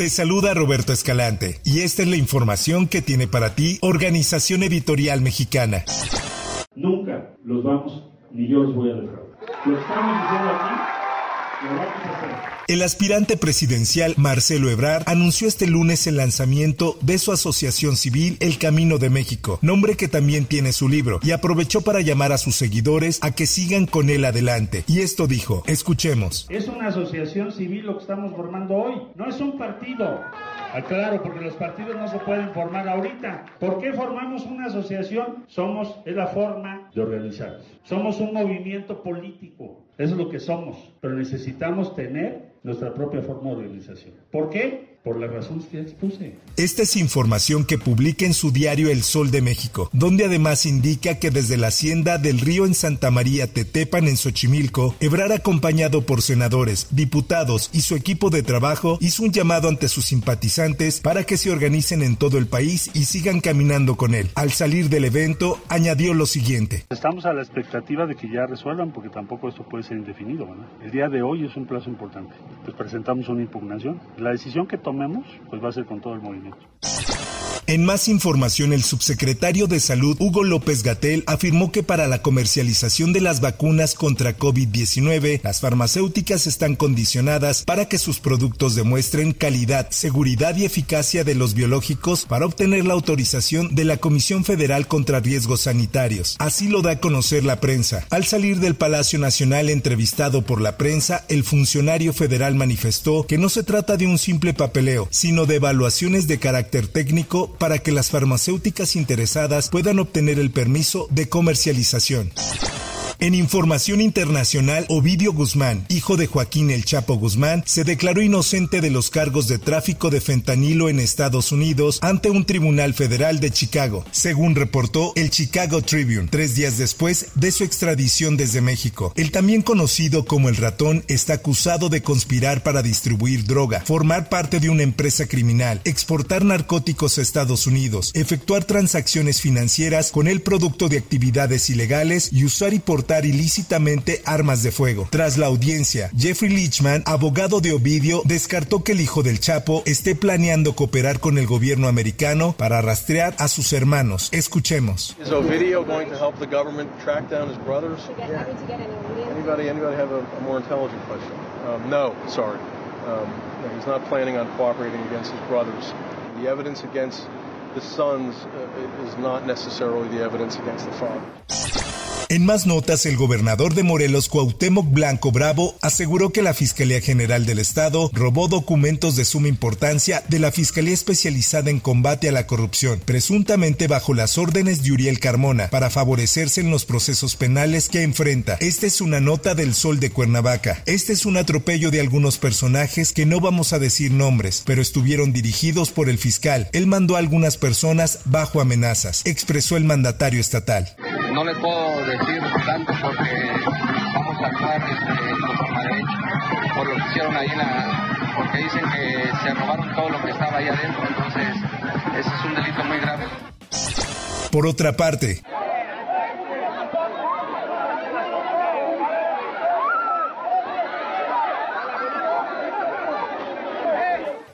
Te saluda Roberto Escalante y esta es la información que tiene para ti Organización Editorial Mexicana. Nunca los vamos, ni yo los voy a dejar. Lo estamos diciendo aquí el aspirante presidencial Marcelo Ebrard anunció este lunes el lanzamiento de su asociación civil El Camino de México, nombre que también tiene su libro, y aprovechó para llamar a sus seguidores a que sigan con él adelante. Y esto dijo, escuchemos. Es una asociación civil lo que estamos formando hoy, no es un partido. Aclaro, porque los partidos no se pueden formar ahorita. ¿Por qué formamos una asociación? Somos, es la forma de organizarnos. Somos un movimiento político. Es lo que somos, pero necesitamos tener nuestra propia forma de organización. ¿Por qué? Por las razones que expuse. Esta es información que publica en su diario El Sol de México, donde además indica que desde la hacienda del río en Santa María Tetepan en Xochimilco, Ebrar acompañado por senadores, diputados y su equipo de trabajo hizo un llamado ante sus simpatizantes para que se organicen en todo el país y sigan caminando con él. Al salir del evento, añadió lo siguiente. Estamos a la expectativa de que ya resuelvan, porque tampoco esto puede ser indefinido. El día de hoy es un plazo importante. Pues presentamos una impugnación. La decisión que tomemos, pues va a ser con todo el movimiento. En más información, el subsecretario de Salud, Hugo López Gatel, afirmó que para la comercialización de las vacunas contra COVID-19, las farmacéuticas están condicionadas para que sus productos demuestren calidad, seguridad y eficacia de los biológicos para obtener la autorización de la Comisión Federal contra Riesgos Sanitarios. Así lo da a conocer la prensa. Al salir del Palacio Nacional entrevistado por la prensa, el funcionario federal manifestó que no se trata de un simple papeleo, sino de evaluaciones de carácter técnico para que las farmacéuticas interesadas puedan obtener el permiso de comercialización. En información internacional, Ovidio Guzmán, hijo de Joaquín El Chapo Guzmán, se declaró inocente de los cargos de tráfico de fentanilo en Estados Unidos ante un tribunal federal de Chicago, según reportó el Chicago Tribune, tres días después de su extradición desde México. El también conocido como el ratón está acusado de conspirar para distribuir droga, formar parte de una empresa criminal, exportar narcóticos a Estados Unidos, efectuar transacciones financieras con el producto de actividades ilegales y usar y portar ilícitamente armas de fuego. Tras la audiencia, Jeffrey Lichman, abogado de Ovidio, descartó que el hijo del Chapo esté planeando cooperar con el gobierno americano para rastrear a sus hermanos. Escuchemos. Is Ovidio going to help the government track down his brothers? Anybody, anybody have a, a more intelligent question? Um, no, sorry. Um, no, he's not planning on cooperating against his brothers. The evidence against the sons uh, is not necessarily the evidence against the father. En más notas, el gobernador de Morelos, Cuauhtémoc Blanco Bravo, aseguró que la Fiscalía General del Estado robó documentos de suma importancia de la Fiscalía Especializada en Combate a la Corrupción, presuntamente bajo las órdenes de Uriel Carmona, para favorecerse en los procesos penales que enfrenta. Esta es una nota del Sol de Cuernavaca. Este es un atropello de algunos personajes que no vamos a decir nombres, pero estuvieron dirigidos por el fiscal. Él mandó a algunas personas bajo amenazas, expresó el mandatario estatal. No les puedo decir tanto porque vamos a actuar este, por lo que hicieron ahí la, porque dicen que se robaron todo lo que estaba ahí adentro, entonces ese es un delito muy grave. Por otra parte,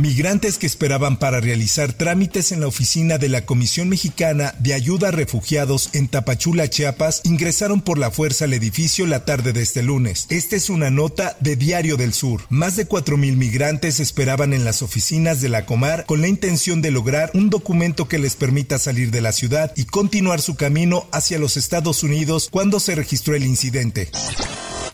Migrantes que esperaban para realizar trámites en la oficina de la Comisión Mexicana de Ayuda a Refugiados en Tapachula, Chiapas, ingresaron por la fuerza al edificio la tarde de este lunes. Esta es una nota de Diario del Sur. Más de 4.000 migrantes esperaban en las oficinas de la Comar con la intención de lograr un documento que les permita salir de la ciudad y continuar su camino hacia los Estados Unidos cuando se registró el incidente.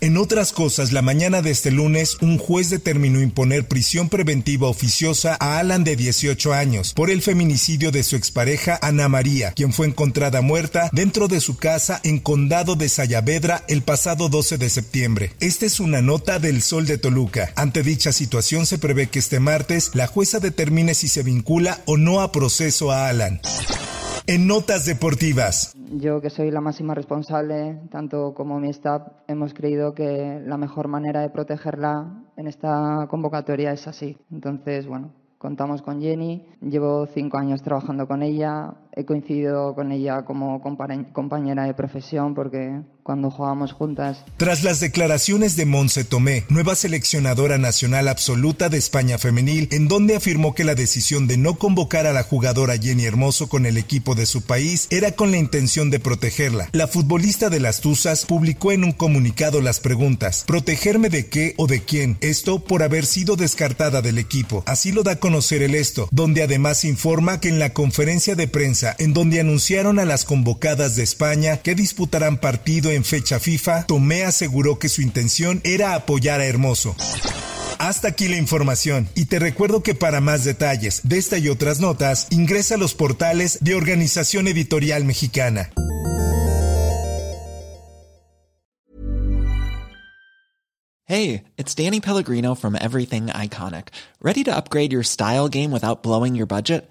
En otras cosas, la mañana de este lunes, un juez determinó imponer prisión preventiva oficiosa a Alan de 18 años por el feminicidio de su expareja Ana María, quien fue encontrada muerta dentro de su casa en Condado de Sayavedra el pasado 12 de septiembre. Esta es una nota del Sol de Toluca. Ante dicha situación se prevé que este martes la jueza determine si se vincula o no a proceso a Alan. En notas deportivas. Yo, que soy la máxima responsable, tanto como mi staff, hemos creído que la mejor manera de protegerla en esta convocatoria es así. Entonces, bueno, contamos con Jenny. Llevo cinco años trabajando con ella. He coincidido con ella como compañera de profesión porque cuando jugábamos juntas. Tras las declaraciones de Monse Tomé, nueva seleccionadora nacional absoluta de España femenil, en donde afirmó que la decisión de no convocar a la jugadora Jenny Hermoso con el equipo de su país era con la intención de protegerla. La futbolista de las Tuzas publicó en un comunicado las preguntas: ¿protegerme de qué o de quién? Esto por haber sido descartada del equipo. Así lo da a conocer el esto, donde además informa que en la conferencia de en donde anunciaron a las convocadas de España que disputarán partido en fecha FIFA, Tomé aseguró que su intención era apoyar a Hermoso. Hasta aquí la información y te recuerdo que para más detalles de esta y otras notas ingresa a los portales de Organización Editorial Mexicana. Hey, it's Danny Pellegrino from Everything Iconic. ¿Ready to upgrade your style game without blowing your budget?